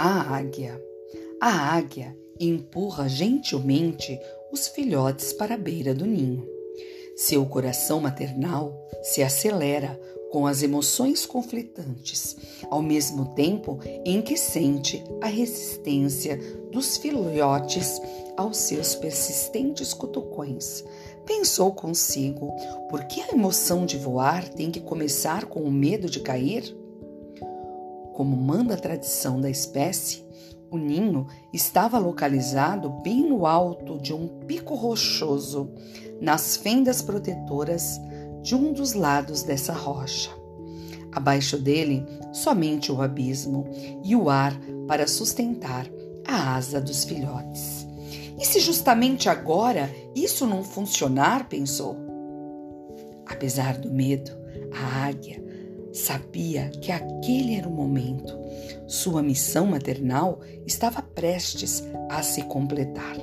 A águia. A águia empurra gentilmente os filhotes para a beira do ninho. Seu coração maternal se acelera com as emoções conflitantes, ao mesmo tempo em que sente a resistência dos filhotes aos seus persistentes cutucões. Pensou consigo: por que a emoção de voar tem que começar com o medo de cair? Como manda a tradição da espécie, o ninho estava localizado bem no alto de um pico rochoso, nas fendas protetoras de um dos lados dessa rocha. Abaixo dele, somente o abismo e o ar para sustentar a asa dos filhotes. E se justamente agora isso não funcionar, pensou? Apesar do medo, a águia sabia que aquele era o momento. Sua missão maternal estava prestes a se completar.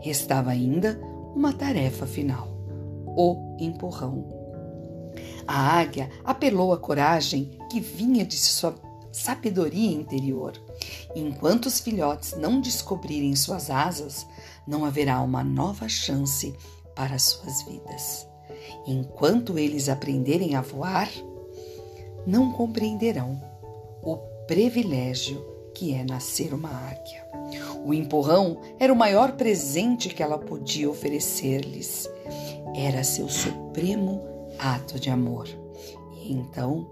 Restava ainda uma tarefa final: o empurrão. A águia apelou à coragem que vinha de sua sabedoria interior. Enquanto os filhotes não descobrirem suas asas, não haverá uma nova chance para suas vidas. Enquanto eles aprenderem a voar, não compreenderão o privilégio que é nascer uma águia. O empurrão era o maior presente que ela podia oferecer-lhes. Era seu supremo ato de amor. E então,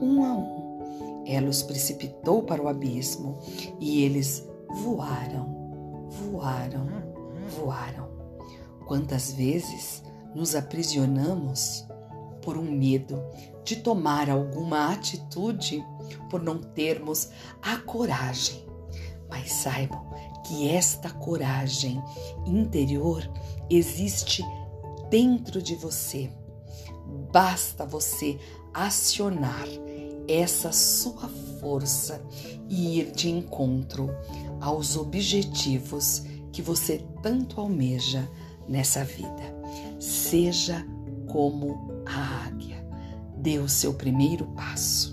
um a um, ela os precipitou para o abismo e eles voaram, voaram, voaram. Quantas vezes nos aprisionamos por um medo de tomar alguma atitude por não termos a coragem. Mas saibam que esta coragem interior existe dentro de você. Basta você acionar essa sua força e ir de encontro aos objetivos que você tanto almeja nessa vida. Seja como a Dê o seu primeiro passo.